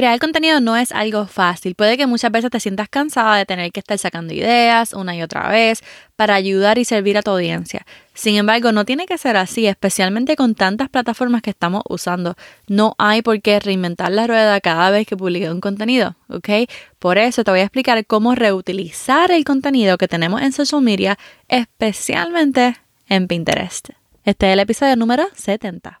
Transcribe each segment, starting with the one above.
Crear contenido no es algo fácil. Puede que muchas veces te sientas cansada de tener que estar sacando ideas una y otra vez para ayudar y servir a tu audiencia. Sin embargo, no tiene que ser así, especialmente con tantas plataformas que estamos usando. No hay por qué reinventar la rueda cada vez que publique un contenido, ¿ok? Por eso te voy a explicar cómo reutilizar el contenido que tenemos en social media, especialmente en Pinterest. Este es el episodio número 70.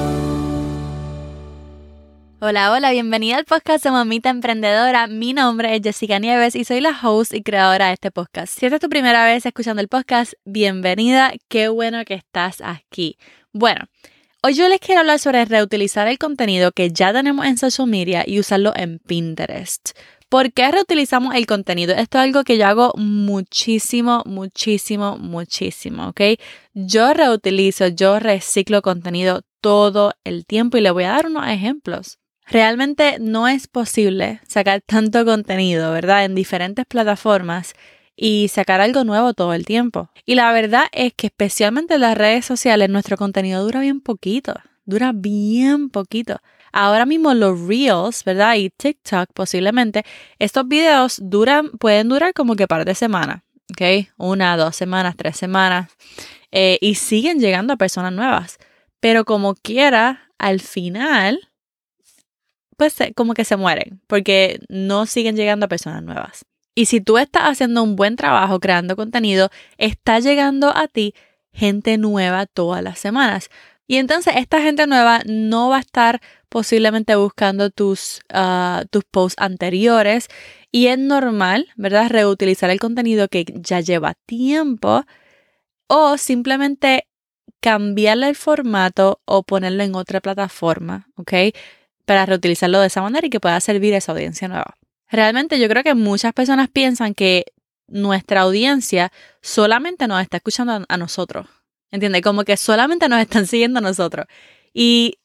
Hola, hola, bienvenida al podcast de Mamita Emprendedora. Mi nombre es Jessica Nieves y soy la host y creadora de este podcast. Si esta es tu primera vez escuchando el podcast, bienvenida, qué bueno que estás aquí. Bueno, hoy yo les quiero hablar sobre reutilizar el contenido que ya tenemos en social media y usarlo en Pinterest. ¿Por qué reutilizamos el contenido? Esto es algo que yo hago muchísimo, muchísimo, muchísimo, ¿ok? Yo reutilizo, yo reciclo contenido todo el tiempo y le voy a dar unos ejemplos. Realmente no es posible sacar tanto contenido, ¿verdad? En diferentes plataformas y sacar algo nuevo todo el tiempo. Y la verdad es que especialmente en las redes sociales nuestro contenido dura bien poquito, dura bien poquito. Ahora mismo los Reels, ¿verdad? Y TikTok posiblemente, estos videos duran, pueden durar como que par de semanas, ¿ok? Una, dos semanas, tres semanas. Eh, y siguen llegando a personas nuevas. Pero como quiera, al final pues como que se mueren porque no siguen llegando a personas nuevas. Y si tú estás haciendo un buen trabajo creando contenido, está llegando a ti gente nueva todas las semanas. Y entonces esta gente nueva no va a estar posiblemente buscando tus, ah, tus posts anteriores y es normal, ¿verdad? Reutilizar el contenido que ya lleva tiempo o simplemente cambiarle el formato o ponerlo en otra plataforma, ¿ok? Para reutilizarlo de esa manera y que pueda servir a esa audiencia nueva. Realmente yo creo que muchas personas piensan que nuestra audiencia solamente nos está escuchando a nosotros. ¿Entiendes? Como que solamente nos están siguiendo a nosotros. Y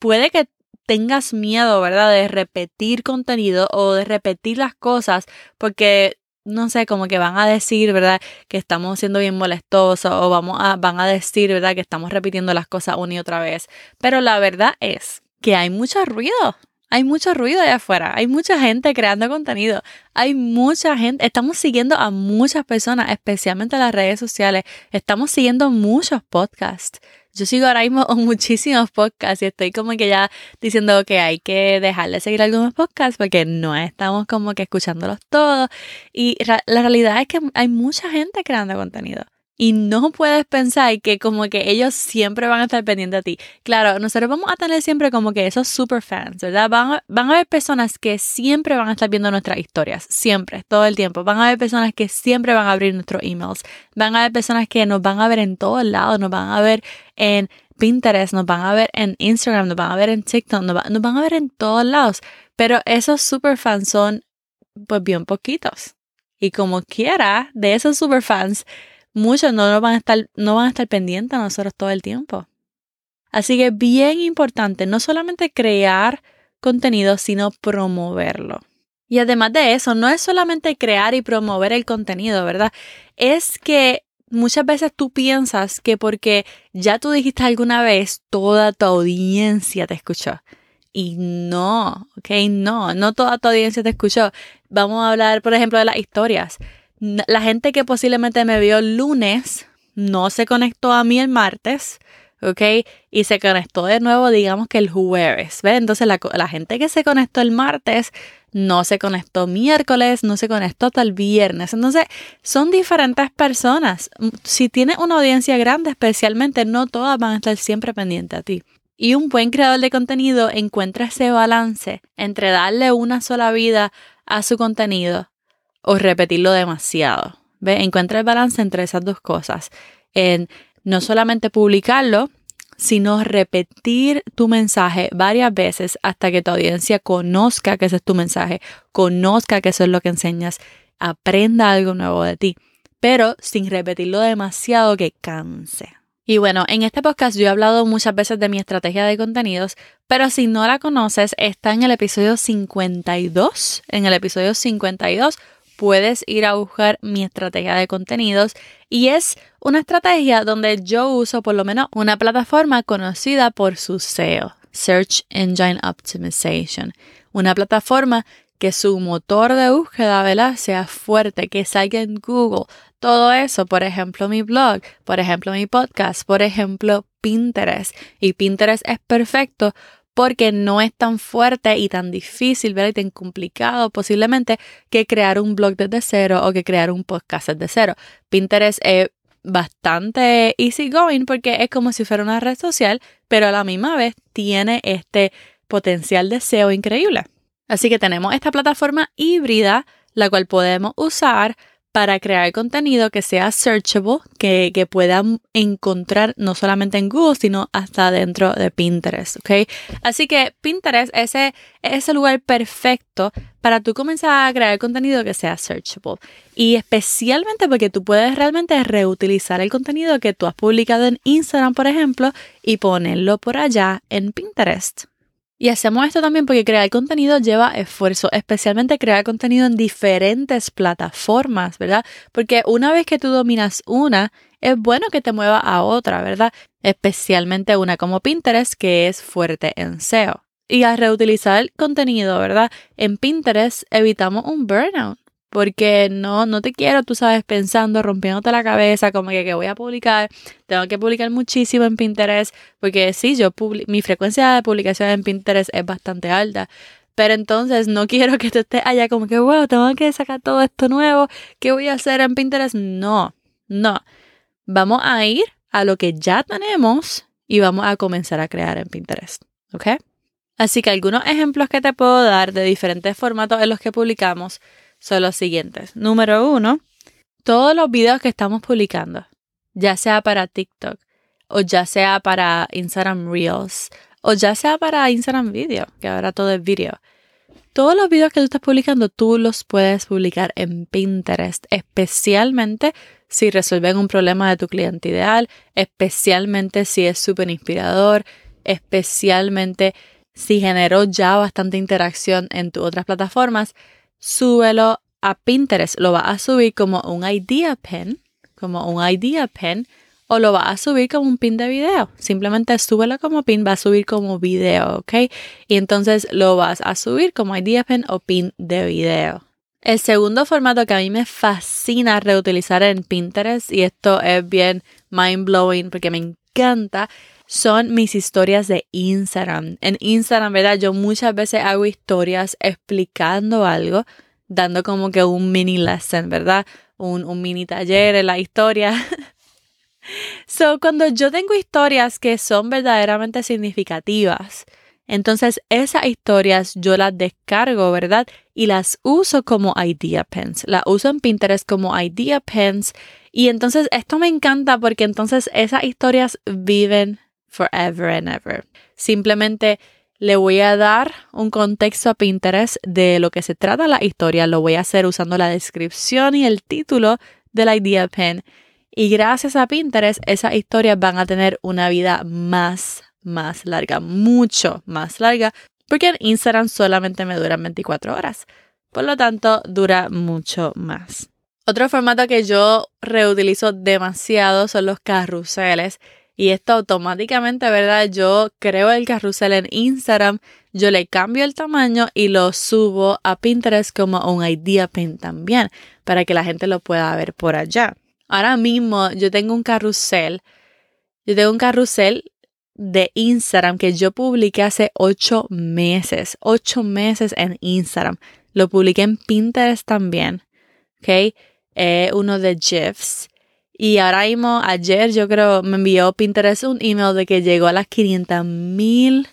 puede que tengas miedo, ¿verdad? De repetir contenido o de repetir las cosas porque, no sé, como que van a decir, ¿verdad? Que estamos siendo bien molestosos o vamos a, van a decir, ¿verdad? Que estamos repitiendo las cosas una y otra vez. Pero la verdad es que hay mucho ruido. Hay mucho ruido allá afuera, hay mucha gente creando contenido, hay mucha gente, estamos siguiendo a muchas personas, especialmente en las redes sociales, estamos siguiendo muchos podcasts. Yo sigo ahora mismo muchísimos podcasts y estoy como que ya diciendo que hay que dejar de seguir algunos podcasts porque no estamos como que escuchándolos todos. Y la realidad es que hay mucha gente creando contenido. Y no puedes pensar que como que ellos siempre van a estar pendientes a ti. Claro, nosotros vamos a tener siempre como que esos super fans, ¿verdad? Van a, van a haber personas que siempre van a estar viendo nuestras historias, siempre, todo el tiempo. Van a haber personas que siempre van a abrir nuestros emails. Van a haber personas que nos van a ver en todos lados, nos van a ver en Pinterest, nos van a ver en Instagram, nos van a ver en TikTok, nos, nos van a ver en todos lados. Pero esos super fans son pues bien poquitos. Y como quiera, de esos super fans, muchos no van a estar, no van a estar pendientes a nosotros todo el tiempo. Así que bien importante, no solamente crear contenido, sino promoverlo. Y además de eso, no es solamente crear y promover el contenido, ¿verdad? Es que muchas veces tú piensas que porque ya tú dijiste alguna vez, toda tu audiencia te escuchó. Y no, ¿ok? No, no toda tu audiencia te escuchó. Vamos a hablar, por ejemplo, de las historias la gente que posiblemente me vio el lunes no se conectó a mí el martes, ¿ok? Y se conectó de nuevo, digamos que el jueves, ¿ves? Entonces la, la, gente que se conectó el martes no se conectó miércoles, no se conectó hasta el viernes. Entonces son diferentes personas. Si tienes una audiencia grande especialmente, no todas van a estar siempre pendientes a ti. Y un buen creador de contenido encuentra ese balance entre darle una sola vida a su contenido o repetirlo demasiado. ¿Ve? Encuentra el balance entre esas dos cosas. En no solamente publicarlo, sino repetir tu mensaje varias veces hasta que tu audiencia conozca que ese es tu mensaje, conozca que eso es lo que enseñas, aprenda algo nuevo de ti, pero sin repetirlo demasiado que canse. Y bueno, en este podcast yo he hablado muchas veces de mi estrategia de contenidos, pero si no la conoces, está en el episodio 52. En el episodio 52 puedes ir a buscar mi estrategia de contenidos y es una estrategia donde yo uso por lo menos una plataforma conocida por su SEO, Search Engine Optimization, una plataforma que su motor de búsqueda ¿verdad? sea fuerte, que salga en Google, todo eso, por ejemplo mi blog, por ejemplo mi podcast, por ejemplo Pinterest. Y Pinterest es perfecto porque no es tan fuerte y tan difícil, ¿verdad? Y tan complicado posiblemente que crear un blog desde cero o que crear un podcast desde cero. Pinterest es bastante easy going porque es como si fuera una red social, pero a la misma vez tiene este potencial de SEO increíble. Así que tenemos esta plataforma híbrida, la cual podemos usar para crear contenido que sea searchable, que, que, puedan encontrar no solamente en Google, sino hasta dentro de Pinterest, ¿ok? Así que Pinterest ese, es ese lugar perfecto para tú comenzar a crear contenido que sea searchable. Y especialmente porque tú puedes realmente reutilizar el contenido que tú has publicado en Instagram, por ejemplo, y ponerlo por allá en Pinterest. Y hacemos esto también porque crear contenido lleva esfuerzo, especialmente crear contenido en diferentes plataformas, ¿verdad? Porque una vez que tú dominas una, es bueno que te mueva a otra, ¿verdad? Especialmente una como Pinterest, que es fuerte en SEO. Y al reutilizar el contenido, ¿verdad? En Pinterest evitamos un burnout porque no, no te quiero, tú sabes, pensando, rompiéndote la cabeza, como que, voy a publicar, tengo que publicar muchísimo en Pinterest, porque sí, yo mi frecuencia de publicación en Pinterest es bastante alta, pero entonces no quiero que tú estés allá como que, wow, tengo que sacar todo esto nuevo, ¿qué voy a hacer en Pinterest? No, no, vamos a ir a lo que ya tenemos y vamos a comenzar a crear en Pinterest, ¿ok? Así que algunos ejemplos que te puedo dar de diferentes formatos en los que publicamos son los siguientes. Número uno, todos los videos que estamos publicando, ya sea para TikTok o ya sea para Instagram Reels o ya sea para Instagram Video, que ahora todo es video. Todos los videos que tú estás publicando, tú los puedes publicar en Pinterest, especialmente si resuelven un problema de tu cliente ideal, especialmente si es súper inspirador, especialmente si generó ya bastante interacción en tus otras plataformas súbelo a Pinterest. Lo va a subir como un idea pin, como un idea pin, o lo va a subir como un pin de video. Simplemente súbelo como pin, va a subir como video, ¿ok? Y entonces lo vas a subir como idea pin o pin de video. El segundo formato que a mí me fascina reutilizar en Pinterest, y esto es bien mind blowing porque me encanta, son mis historias de Instagram. En Instagram, ¿verdad? Yo muchas veces hago historias explicando algo, dando como que un mini lesson, ¿verdad? Un, un mini taller en la historia. so, cuando yo tengo historias que son verdaderamente significativas, entonces esas historias yo las descargo, ¿verdad? Y las uso como idea pens. Las uso en Pinterest como idea pens. Y entonces esto me encanta porque entonces esas historias viven forever and ever. Simplemente le voy a dar un contexto a Pinterest de lo que se trata la historia. Lo voy a hacer usando la descripción y el título de la idea pen. Y gracias a Pinterest, esas historias van a tener una vida más, más larga, mucho más larga, porque en Instagram solamente me duran 24 horas. Por lo tanto, dura mucho más. Otro formato que yo reutilizo demasiado son los carruseles y esto automáticamente, ¿verdad? Yo creo el carrusel en Instagram, yo le cambio el tamaño y lo subo a Pinterest como un idea pin también, para que la gente lo pueda ver por allá. Ahora mismo yo tengo un carrusel, yo tengo un carrusel de Instagram que yo publiqué hace ocho meses, ocho meses en Instagram. Lo publiqué en Pinterest también, ¿ok? Eh, uno de GIFs. Y ahora mismo, ayer yo creo, me envió Pinterest un email de que llegó a las 500 mil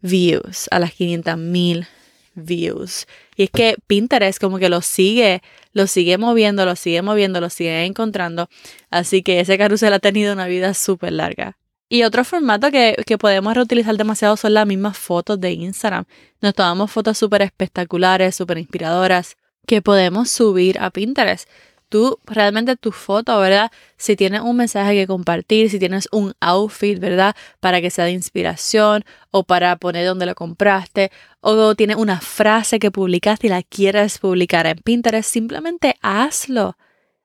views, a las 500 mil views. Y es que Pinterest como que lo sigue, lo sigue moviendo, lo sigue moviendo, lo sigue encontrando. Así que ese carrusel ha tenido una vida súper larga. Y otro formato que, que, podemos reutilizar demasiado son las mismas fotos de Instagram. Nos tomamos fotos súper espectaculares, súper inspiradoras, que podemos subir a Pinterest tú realmente tu foto, ¿verdad? Si tienes un mensaje que compartir, si tienes un outfit, ¿verdad? Para que sea de inspiración o para poner donde lo compraste o tienes una frase que publicaste y la quieres publicar en Pinterest, simplemente hazlo.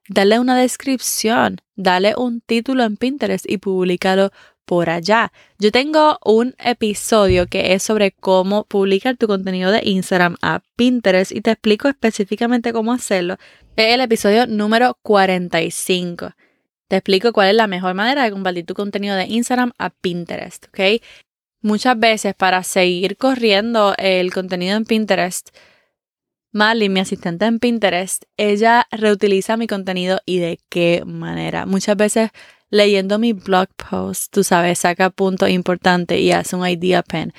Dale una descripción, dale un título en Pinterest y públicalo por allá. Yo tengo un episodio que es sobre cómo publicar tu contenido de Instagram a Pinterest y te explico específicamente cómo hacerlo. Es el episodio número 45. Te explico cuál es la mejor manera de compartir tu contenido de Instagram a Pinterest, ¿ok? Muchas veces para seguir corriendo el contenido en Pinterest, Marley, mi asistente en Pinterest, ella reutiliza mi contenido y de qué manera. Muchas veces leyendo mi blog post, tú sabes, saca puntos importantes y hace un idea pen.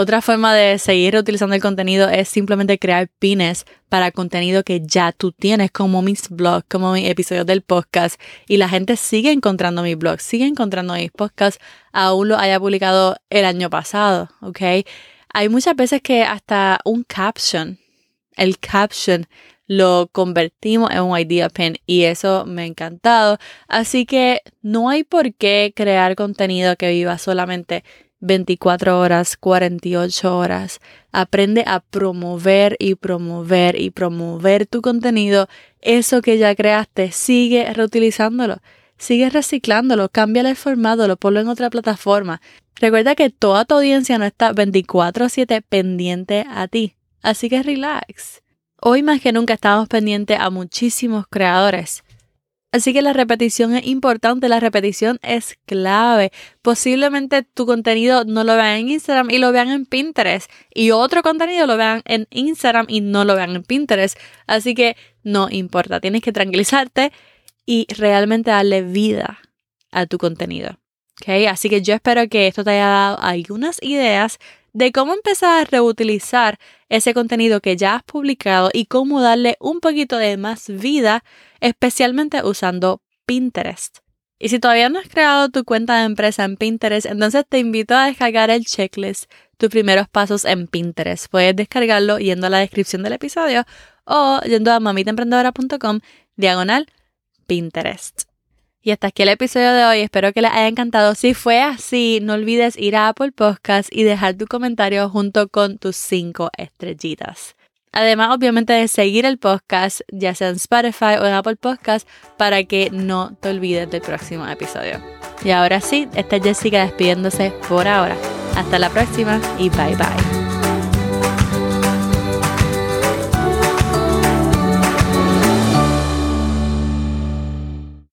Otra forma de seguir utilizando el contenido es simplemente crear pines para contenido que ya tú tienes, como mis blogs, como mis episodios del podcast. Y la gente sigue encontrando mi blog, sigue encontrando mis podcasts, aún lo haya publicado el año pasado, ¿ok? Hay muchas veces que hasta un caption, el caption lo convertimos en un idea pen y eso me ha encantado. Así que no hay por qué crear contenido que viva solamente 24 horas, 48 horas. Aprende a promover y promover y promover tu contenido. Eso que ya creaste, sigue reutilizándolo. Sigue reciclándolo, cámbiale el formato, lo ponlo en otra plataforma. Recuerda que toda tu audiencia no está 24/7 pendiente a ti. Así que relax. Hoy más que nunca estamos pendientes a muchísimos creadores. Así que la repetición es importante, la repetición es clave. Posiblemente tu contenido no lo vean en Instagram y lo vean en Pinterest. Y otro contenido lo vean en Instagram y no lo vean en Pinterest. Así que no importa, tienes que tranquilizarte y realmente darle vida a tu contenido. ¿Okay? Así que yo espero que esto te haya dado algunas ideas de cómo empezar a reutilizar ese contenido que ya has publicado y cómo darle un poquito de más vida, especialmente usando Pinterest. Y si todavía no has creado tu cuenta de empresa en Pinterest, entonces te invito a descargar el checklist, tus primeros pasos en Pinterest. Puedes descargarlo yendo a la descripción del episodio o yendo a mamitaemprendedora.com diagonal Pinterest. Y hasta aquí el episodio de hoy. Espero que les haya encantado. Si fue así, no olvides ir a Apple Podcast y dejar tu comentario junto con tus cinco estrellitas. Además, obviamente, de seguir el podcast, ya sea en Spotify o en Apple Podcast, para que no te olvides del próximo episodio. Y ahora sí, esta es Jessica despidiéndose por ahora. Hasta la próxima y bye bye.